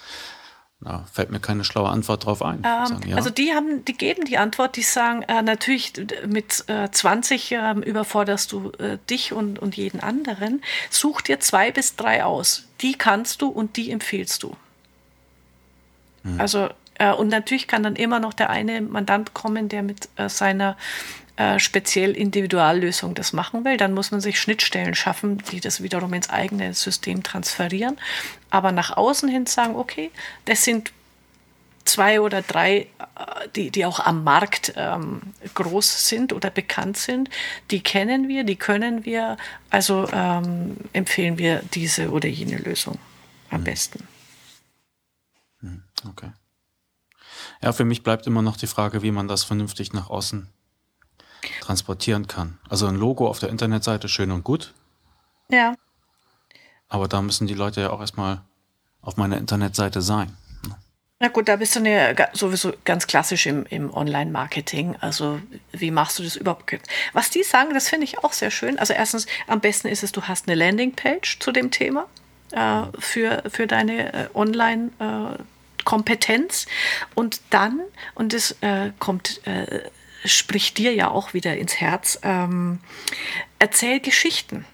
S1: Na, fällt mir keine schlaue Antwort drauf ein.
S2: Ähm, sagen, ja. Also die haben, die geben die Antwort, die sagen, äh, natürlich mit äh, 20 äh, überforderst du äh, dich und, und jeden anderen. Such dir zwei bis drei aus. Die kannst du und die empfiehlst du. Hm. Also äh, und natürlich kann dann immer noch der eine Mandant kommen, der mit äh, seiner äh, speziell Individuallösung das machen will. Dann muss man sich Schnittstellen schaffen, die das wiederum ins eigene System transferieren. Aber nach außen hin sagen, okay, das sind zwei oder drei, die, die auch am Markt ähm, groß sind oder bekannt sind, die kennen wir, die können wir, also ähm, empfehlen wir diese oder jene Lösung am mhm. besten.
S1: Hm, okay. Ja, für mich bleibt immer noch die Frage, wie man das vernünftig nach außen transportieren kann. Also ein Logo auf der Internetseite schön und gut.
S2: Ja.
S1: Aber da müssen die Leute ja auch erstmal auf meiner Internetseite sein.
S2: Na gut, da bist du eine, sowieso ganz klassisch im, im Online-Marketing. Also wie machst du das überhaupt? Was die sagen, das finde ich auch sehr schön. Also erstens, am besten ist es, du hast eine Landingpage zu dem Thema äh, für, für deine äh, Online- äh, Kompetenz. Und dann, und das äh, kommt, äh, spricht dir ja auch wieder ins Herz, ähm, erzähl Geschichten.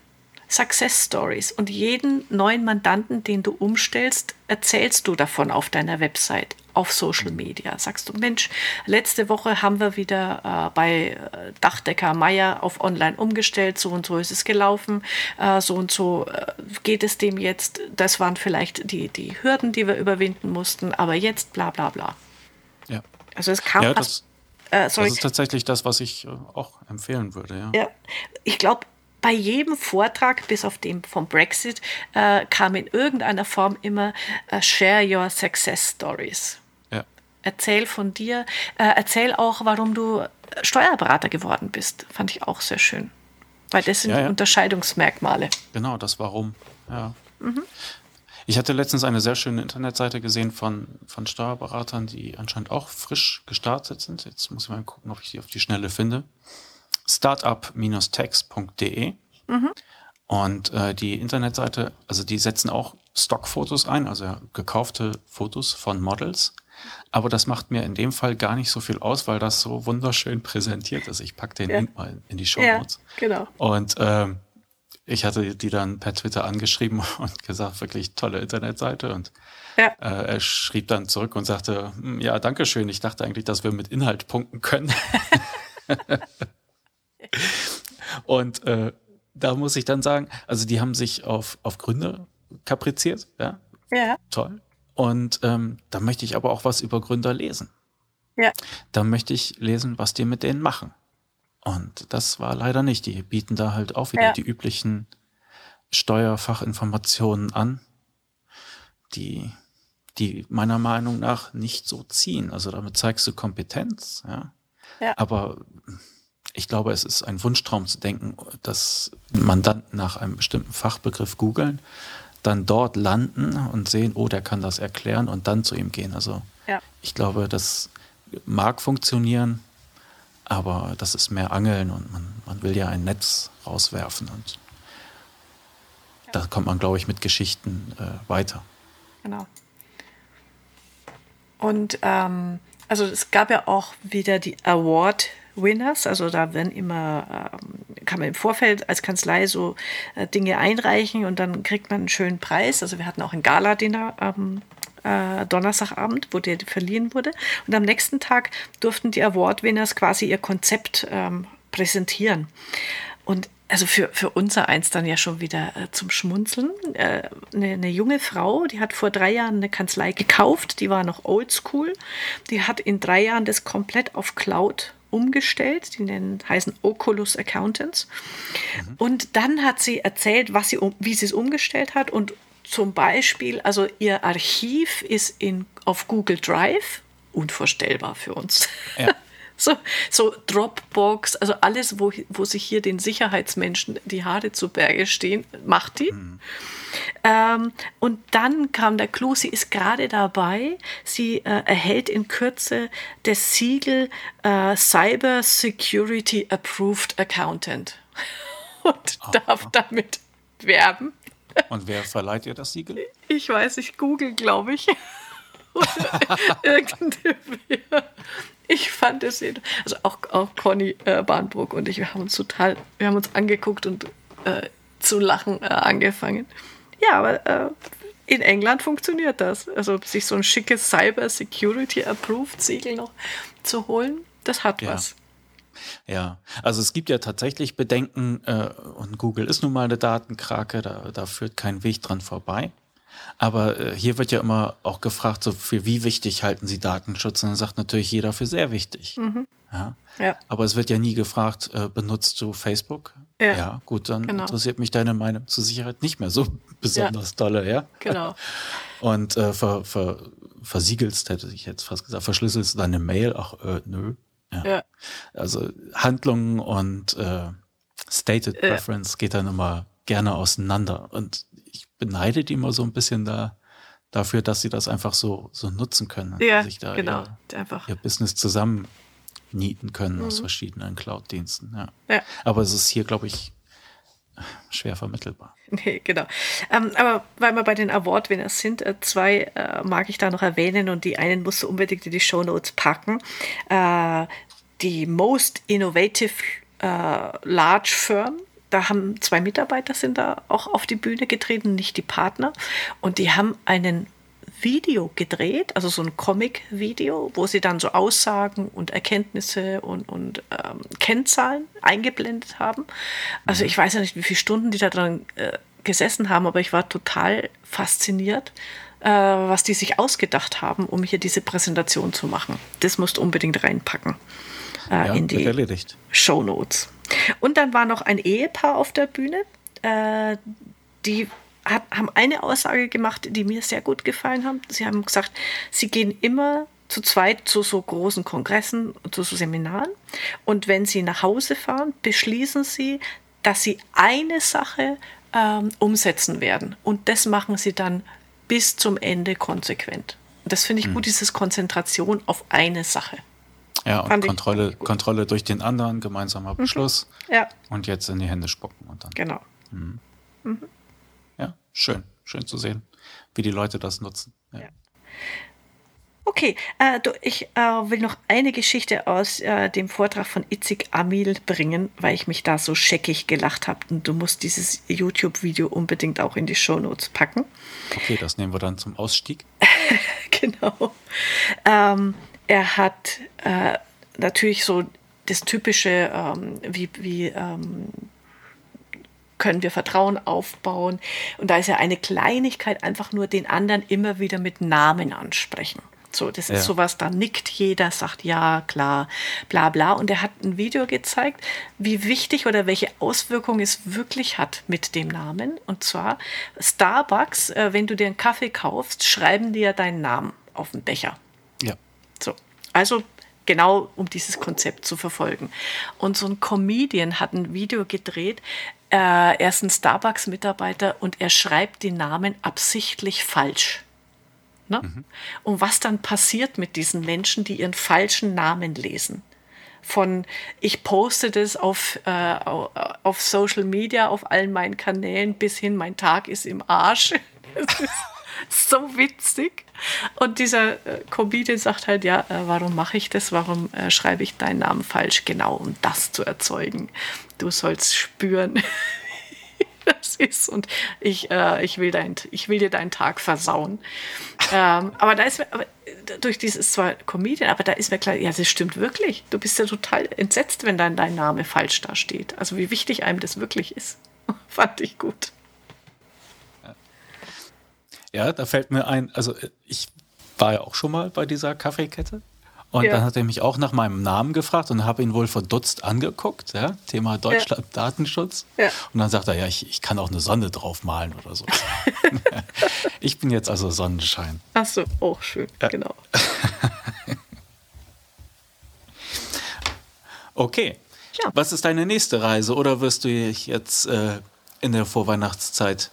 S2: Success Stories. Und jeden neuen Mandanten, den du umstellst, erzählst du davon auf deiner Website, auf Social Media. Sagst du, Mensch, letzte Woche haben wir wieder äh, bei äh, Dachdecker Meier auf Online umgestellt, so und so ist es gelaufen, äh, so und so äh, geht es dem jetzt. Das waren vielleicht die, die Hürden, die wir überwinden mussten, aber jetzt bla bla bla.
S1: Ja.
S2: Also es kam.
S1: Ja, das, äh, das ist tatsächlich das, was ich äh, auch empfehlen würde. Ja,
S2: ja. ich glaube, bei jedem Vortrag, bis auf den vom Brexit, äh, kam in irgendeiner Form immer äh, Share Your Success Stories.
S1: Ja.
S2: Erzähl von dir, äh, erzähl auch, warum du Steuerberater geworden bist. Fand ich auch sehr schön. Weil das sind ja, ja. Unterscheidungsmerkmale.
S1: Genau, das Warum. Ja. Mhm. Ich hatte letztens eine sehr schöne Internetseite gesehen von, von Steuerberatern, die anscheinend auch frisch gestartet sind. Jetzt muss ich mal gucken, ob ich sie auf die Schnelle finde startup-text.de. Mhm. Und äh, die Internetseite, also die setzen auch Stockfotos ein, also gekaufte Fotos von Models. Aber das macht mir in dem Fall gar nicht so viel aus, weil das so wunderschön präsentiert ist. Ich packe den ja. Link mal in die Show Notes.
S2: Ja, genau.
S1: Und ähm, ich hatte die dann per Twitter angeschrieben (laughs) und gesagt, wirklich tolle Internetseite. Und ja. äh, er schrieb dann zurück und sagte, hm, ja, danke schön. Ich dachte eigentlich, dass wir mit Inhalt punkten können. (laughs) Und äh, da muss ich dann sagen, also die haben sich auf, auf Gründer kapriziert, ja.
S2: Ja.
S1: Toll. Und ähm, da möchte ich aber auch was über Gründer lesen.
S2: Ja.
S1: Da möchte ich lesen, was die mit denen machen. Und das war leider nicht. Die bieten da halt auch wieder ja. die üblichen Steuerfachinformationen an, die, die meiner Meinung nach nicht so ziehen. Also damit zeigst du Kompetenz, ja.
S2: ja.
S1: Aber ich glaube, es ist ein Wunschtraum zu denken, dass Mandanten nach einem bestimmten Fachbegriff googeln, dann dort landen und sehen, oh, der kann das erklären und dann zu ihm gehen. Also
S2: ja.
S1: ich glaube, das mag funktionieren, aber das ist mehr Angeln und man, man will ja ein Netz rauswerfen und da kommt man, glaube ich, mit Geschichten äh, weiter.
S2: Genau. Und ähm, also es gab ja auch wieder die Award Winners. Also da werden immer, ähm, kann man im Vorfeld als Kanzlei so äh, Dinge einreichen und dann kriegt man einen schönen Preis. Also wir hatten auch ein Gala-Dinner am äh, Donnerstagabend, wo der verliehen wurde. Und am nächsten Tag durften die Award-Winners quasi ihr Konzept ähm, präsentieren. Und also für, für unser eins dann ja schon wieder äh, zum Schmunzeln. Äh, eine, eine, junge Frau, die hat vor drei Jahren eine Kanzlei gekauft, die war noch oldschool. Die hat in drei Jahren das komplett auf Cloud umgestellt. Die nennen, heißen Oculus Accountants. Mhm. Und dann hat sie erzählt, was sie, wie sie es umgestellt hat. Und zum Beispiel, also ihr Archiv ist in, auf Google Drive. Unvorstellbar für uns. Ja. (laughs) So, so Dropbox, also alles, wo, wo sich hier den Sicherheitsmenschen die Haare zu Berge stehen, macht die. Mhm. Ähm, und dann kam der Clou, sie ist gerade dabei, sie äh, erhält in Kürze das Siegel äh, Cyber Security Approved Accountant (laughs) und Aha. darf damit werben.
S1: Und wer verleiht ihr das Siegel?
S2: Ich weiß, ich google, glaube ich. (laughs) (laughs) irgendwer. Ich fand es, also auch, auch Conny äh, Bahnbruck und ich, wir haben uns total, wir haben uns angeguckt und äh, zu lachen äh, angefangen. Ja, aber äh, in England funktioniert das. Also sich so ein schickes Cyber Security Approved Siegel noch zu holen, das hat ja. was.
S1: Ja, also es gibt ja tatsächlich Bedenken äh, und Google ist nun mal eine Datenkrake, da, da führt kein Weg dran vorbei. Aber äh, hier wird ja immer auch gefragt, so für wie wichtig halten Sie Datenschutz? Und dann sagt natürlich jeder für sehr wichtig. Mhm. Ja. ja. Aber es wird ja nie gefragt, äh, benutzt du Facebook? Ja. ja gut, dann genau. interessiert mich deine Meinung zur Sicherheit nicht mehr so (laughs) besonders ja. dolle, ja?
S2: Genau. (laughs)
S1: Und äh, ver, ver, versiegelst, hätte ich jetzt fast gesagt, verschlüsselst deine Mail? Ach, äh, nö. Ja. ja. Also Handlungen und äh, Stated Preference geht dann immer gerne auseinander. Und beneidet immer so ein bisschen da dafür, dass sie das einfach so, so nutzen können.
S2: Ja, sich da genau.
S1: Ihr, einfach. ihr Business zusammen nieten können mhm. aus verschiedenen Cloud-Diensten. Ja. ja. Aber es ist hier, glaube ich, schwer vermittelbar.
S2: Nee, genau. Ähm, aber weil wir bei den Award-Winners sind, äh, zwei äh, mag ich da noch erwähnen und die einen musst du unbedingt in die Show Notes packen. Äh, die Most Innovative äh, Large Firm da haben zwei Mitarbeiter sind da auch auf die Bühne getreten, nicht die Partner. Und die haben einen Video gedreht, also so ein Comic-Video, wo sie dann so Aussagen und Erkenntnisse und, und ähm, Kennzahlen eingeblendet haben. Also mhm. ich weiß ja nicht, wie viele Stunden die da dran äh, gesessen haben, aber ich war total fasziniert, äh, was die sich ausgedacht haben, um hier diese Präsentation zu machen. Das musst du unbedingt reinpacken äh, ja, in die Show Notes. Und dann war noch ein Ehepaar auf der Bühne. Äh, die haben eine Aussage gemacht, die mir sehr gut gefallen hat. Sie haben gesagt, sie gehen immer zu zweit zu so großen Kongressen, zu so Seminaren. Und wenn sie nach Hause fahren, beschließen sie, dass sie eine Sache ähm, umsetzen werden. Und das machen sie dann bis zum Ende konsequent. das finde ich mhm. gut, dieses Konzentration auf eine Sache.
S1: Ja, und Kontrolle, Kontrolle durch den anderen, gemeinsamer mhm. Beschluss.
S2: Mhm. Ja.
S1: Und jetzt in die Hände spucken. Und dann.
S2: Genau. Mhm.
S1: Schön. Schön zu sehen, wie die Leute das nutzen. Ja. ja.
S2: Okay, äh, du, ich äh, will noch eine Geschichte aus äh, dem Vortrag von Itzig Amil bringen, weil ich mich da so scheckig gelacht habe. Und du musst dieses YouTube-Video unbedingt auch in die Shownotes packen.
S1: Okay, das nehmen wir dann zum Ausstieg. (laughs)
S2: genau. Ähm, er hat äh, natürlich so das typische, ähm, wie, wie ähm, können wir Vertrauen aufbauen. Und da ist ja eine Kleinigkeit, einfach nur den anderen immer wieder mit Namen ansprechen. So, das ja. ist sowas, da nickt jeder, sagt ja, klar, bla bla. Und er hat ein Video gezeigt, wie wichtig oder welche Auswirkungen es wirklich hat mit dem Namen. Und zwar Starbucks, äh, wenn du dir einen Kaffee kaufst, schreiben dir deinen Namen auf den Becher.
S1: Ja.
S2: So. Also genau um dieses Konzept zu verfolgen. Und so ein Comedian hat ein Video gedreht. Äh, er ist ein Starbucks-Mitarbeiter und er schreibt die Namen absichtlich falsch. Ne? Mhm. Und was dann passiert mit diesen Menschen, die ihren falschen Namen lesen? Von ich poste das auf, äh, auf Social Media, auf allen meinen Kanälen, bis hin mein Tag ist im Arsch. (laughs) Das ist so witzig. Und dieser äh, Comedian sagt halt, ja, äh, warum mache ich das? Warum äh, schreibe ich deinen Namen falsch? Genau, um das zu erzeugen. Du sollst spüren, (laughs) wie das ist. Und ich, äh, ich, will, dein, ich will dir deinen Tag versauen. ähm, aber da ist mir, aber, durch dieses zwar Comedian, aber da ist mir klar, ja, das stimmt wirklich. Du bist ja total entsetzt, wenn dann dein Name falsch da steht. Also wie wichtig einem das wirklich ist. (laughs) Fand ich gut.
S1: Ja, da fällt mir ein, also äh, ich war ja auch schon mal bei dieser Kaffeekette. Und ja. dann hat er mich auch nach meinem Namen gefragt und habe ihn wohl verdutzt angeguckt. Ja? Thema Deutschland, ja. Datenschutz. Ja. Und dann sagt er, ja, ich, ich kann auch eine Sonne draufmalen oder so. (laughs) ich bin jetzt also Sonnenschein.
S2: Ach so, auch schön, genau. (laughs)
S1: Okay. Ja. Was ist deine nächste Reise oder wirst du dich jetzt äh, in der Vorweihnachtszeit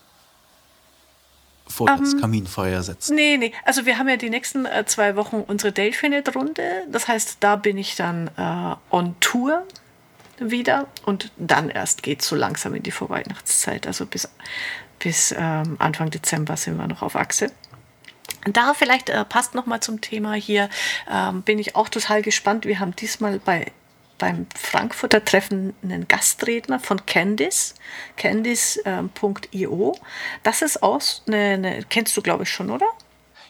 S1: vor um, das ähm, Kaminfeuer setzen?
S2: Nee, nee. Also wir haben ja die nächsten äh, zwei Wochen unsere Delphinet-Runde. Das heißt, da bin ich dann äh, on Tour wieder und dann erst geht es so langsam in die Vorweihnachtszeit. Also bis, bis ähm, Anfang Dezember sind wir noch auf Achse. Da vielleicht äh, passt noch mal zum Thema hier, ähm, bin ich auch total gespannt. Wir haben diesmal bei beim Frankfurter Treffen einen Gastredner von Candice, candice.io. das ist aus, eine, eine, kennst du glaube ich schon, oder?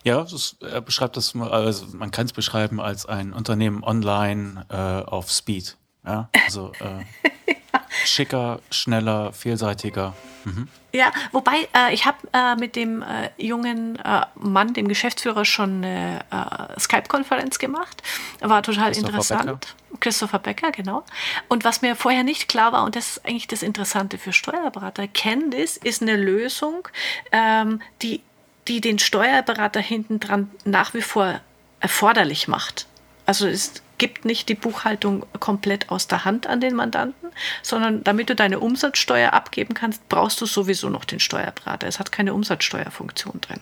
S1: Ja, das, er beschreibt das, also man kann es beschreiben als ein Unternehmen online äh, auf Speed. Ja, also äh, (laughs) schicker, schneller, vielseitiger.
S2: Mhm. Ja, wobei äh, ich habe äh, mit dem äh, jungen äh, Mann, dem Geschäftsführer, schon eine äh, Skype-Konferenz gemacht. War total interessant. Becker. Christopher Becker, genau. Und was mir vorher nicht klar war, und das ist eigentlich das Interessante für Steuerberater, Candice ist eine Lösung, ähm, die, die den Steuerberater hinten dran nach wie vor erforderlich macht. Also es gibt nicht die Buchhaltung komplett aus der Hand an den Mandanten, sondern damit du deine Umsatzsteuer abgeben kannst, brauchst du sowieso noch den Steuerberater. Es hat keine Umsatzsteuerfunktion drin.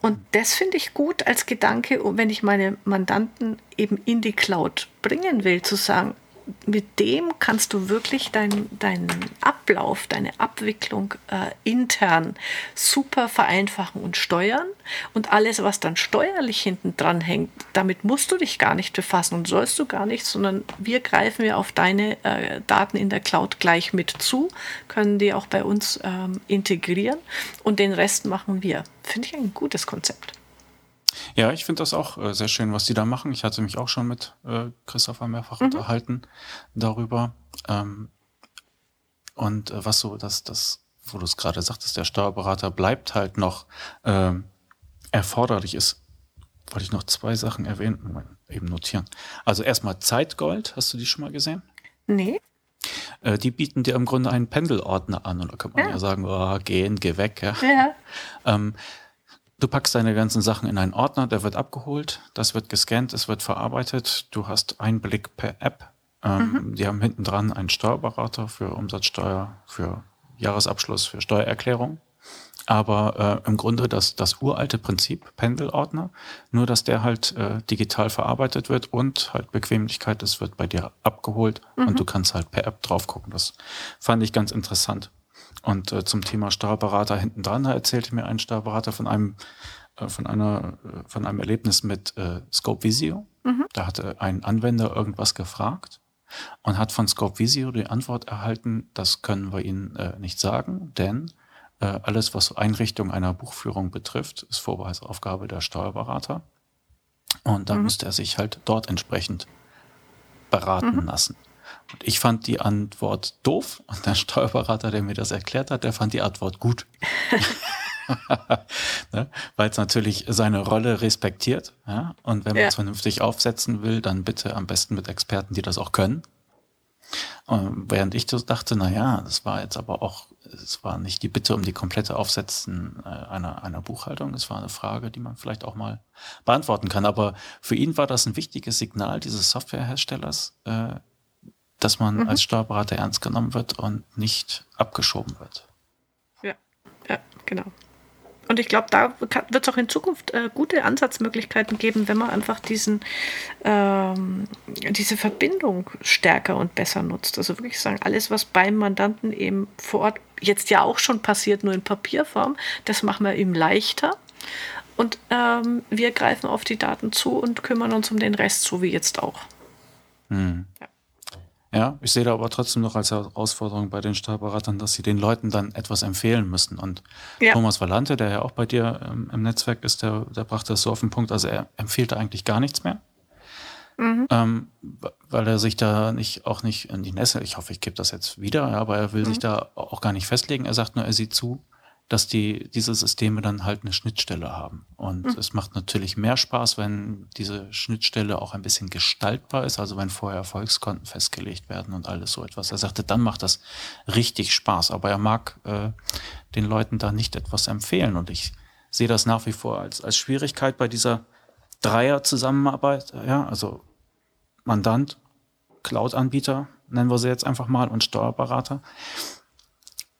S2: Und das finde ich gut als Gedanke, wenn ich meine Mandanten eben in die Cloud bringen will, zu sagen, mit dem kannst du wirklich deinen dein Ablauf, deine Abwicklung äh, intern super vereinfachen und steuern. Und alles, was dann steuerlich hinten dran hängt, damit musst du dich gar nicht befassen und sollst du gar nicht, sondern wir greifen ja auf deine äh, Daten in der Cloud gleich mit zu, können die auch bei uns ähm, integrieren und den Rest machen wir. Finde ich ein gutes Konzept.
S1: Ja, ich finde das auch äh, sehr schön, was die da machen. Ich hatte mich auch schon mit äh, Christopher mehrfach mhm. unterhalten darüber. Ähm, und äh, was so, dass das, wo du es gerade sagtest, der Steuerberater bleibt halt noch ähm, erforderlich ist, wollte ich noch zwei Sachen erwähnen, Moment, eben notieren. Also erstmal Zeitgold, hast du die schon mal gesehen?
S2: Nee.
S1: Äh, die bieten dir im Grunde einen Pendelordner an und da könnte man ja, ja sagen, oh, gehen, geh weg. Ja. ja. (laughs) Ähm, Du packst deine ganzen Sachen in einen Ordner, der wird abgeholt, das wird gescannt, es wird verarbeitet. Du hast einen Blick per App. Ähm, mhm. Die haben hinten dran einen Steuerberater für Umsatzsteuer, für Jahresabschluss, für Steuererklärung. Aber äh, im Grunde das, das uralte Prinzip, Pendelordner, nur dass der halt äh, digital verarbeitet wird und halt Bequemlichkeit, es wird bei dir abgeholt mhm. und du kannst halt per App drauf gucken. Das fand ich ganz interessant. Und äh, zum Thema Steuerberater hinten dran, da erzählte mir ein Steuerberater von einem, äh, von einer, äh, von einem Erlebnis mit äh, Scope Visio. Mhm. Da hatte ein Anwender irgendwas gefragt und hat von Scope Visio die Antwort erhalten, das können wir Ihnen äh, nicht sagen, denn äh, alles, was Einrichtung einer Buchführung betrifft, ist Vorbehaltsaufgabe der Steuerberater. Und da mhm. müsste er sich halt dort entsprechend beraten mhm. lassen. Ich fand die Antwort doof und der Steuerberater, der mir das erklärt hat, der fand die Antwort gut. (laughs) ne? Weil es natürlich seine Rolle respektiert. Ja? Und wenn man es vernünftig aufsetzen will, dann bitte am besten mit Experten, die das auch können. Und während ich das dachte, na ja, das war jetzt aber auch, es war nicht die Bitte um die komplette Aufsetzen äh, einer, einer Buchhaltung, es war eine Frage, die man vielleicht auch mal beantworten kann. Aber für ihn war das ein wichtiges Signal dieses Softwareherstellers, äh, dass man mhm. als Steuerberater ernst genommen wird und nicht abgeschoben wird.
S2: Ja, ja, genau. Und ich glaube, da wird es auch in Zukunft äh, gute Ansatzmöglichkeiten geben, wenn man einfach diesen, ähm, diese Verbindung stärker und besser nutzt. Also wirklich sagen, alles, was beim Mandanten eben vor Ort jetzt ja auch schon passiert, nur in Papierform, das machen wir ihm leichter. Und ähm, wir greifen auf die Daten zu und kümmern uns um den Rest, so wie jetzt auch.
S1: Hm. Ja. Ja, ich sehe da aber trotzdem noch als Herausforderung bei den Steuerberatern, dass sie den Leuten dann etwas empfehlen müssen. Und ja. Thomas Valante, der ja auch bei dir ähm, im Netzwerk ist, der, der brachte das so auf den Punkt, also er empfiehlt eigentlich gar nichts mehr. Mhm. Ähm, weil er sich da nicht auch nicht in die Nässe, ich hoffe, ich gebe das jetzt wieder, ja, aber er will mhm. sich da auch gar nicht festlegen. Er sagt nur, er sieht zu, dass die, diese Systeme dann halt eine Schnittstelle haben. Und mhm. es macht natürlich mehr Spaß, wenn diese Schnittstelle auch ein bisschen gestaltbar ist, also wenn vorher Erfolgskonten festgelegt werden und alles so etwas. Er sagte, dann macht das richtig Spaß. Aber er mag äh, den Leuten da nicht etwas empfehlen. Und ich sehe das nach wie vor als, als Schwierigkeit bei dieser Dreier-Zusammenarbeit. Ja, also Mandant, Cloud-Anbieter, nennen wir sie jetzt einfach mal, und Steuerberater,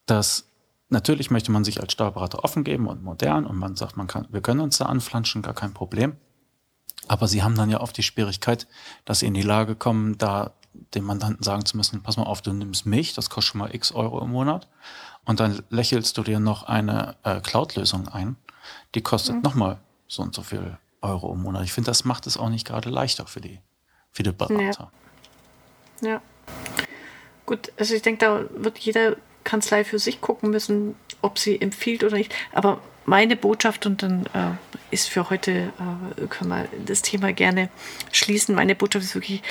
S1: dass natürlich möchte man sich als Steuerberater offen geben und modern und man sagt, man kann, wir können uns da anflanschen, gar kein Problem. Aber sie haben dann ja oft die Schwierigkeit, dass sie in die Lage kommen, da dem Mandanten sagen zu müssen, pass mal auf, du nimmst mich, das kostet schon mal x Euro im Monat. Und dann lächelst du dir noch eine äh, Cloud-Lösung ein, die kostet mhm. nochmal so und so viel Euro im Monat. Ich finde, das macht es auch nicht gerade leichter für die, für die Berater.
S2: Ja. ja. Gut, also ich denke, da wird jede Kanzlei für sich gucken müssen, ob sie empfiehlt oder nicht. Aber meine Botschaft, und dann äh, ist für heute, äh, können wir das Thema gerne schließen, meine Botschaft ist wirklich,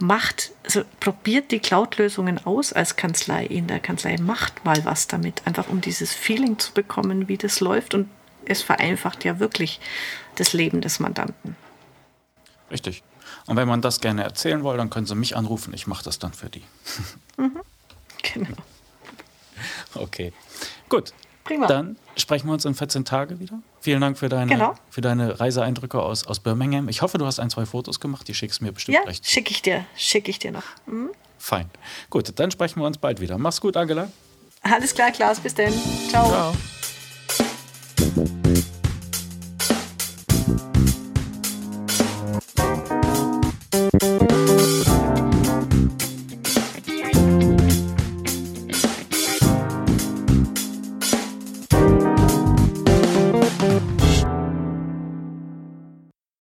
S2: macht, also probiert die Cloud-Lösungen aus als Kanzlei in der Kanzlei, macht mal was damit, einfach um dieses Feeling zu bekommen, wie das läuft und es vereinfacht ja wirklich das Leben des Mandanten.
S1: Richtig. Und wenn man das gerne erzählen will, dann können Sie mich anrufen, ich mache das dann für die. (laughs) Mhm. Genau. Okay. Gut. Prima. Dann sprechen wir uns in 14 Tage wieder. Vielen Dank für deine, genau. für deine Reiseeindrücke aus, aus Birmingham. Ich hoffe, du hast ein, zwei Fotos gemacht. Die schickst du mir bestimmt
S2: ja,
S1: recht.
S2: schicke ich dir. Schicke ich dir noch. Mhm.
S1: Fein. Gut, dann sprechen wir uns bald wieder. Mach's gut, Angela.
S2: Alles klar, Klaus. Bis dann. Ciao. Ciao.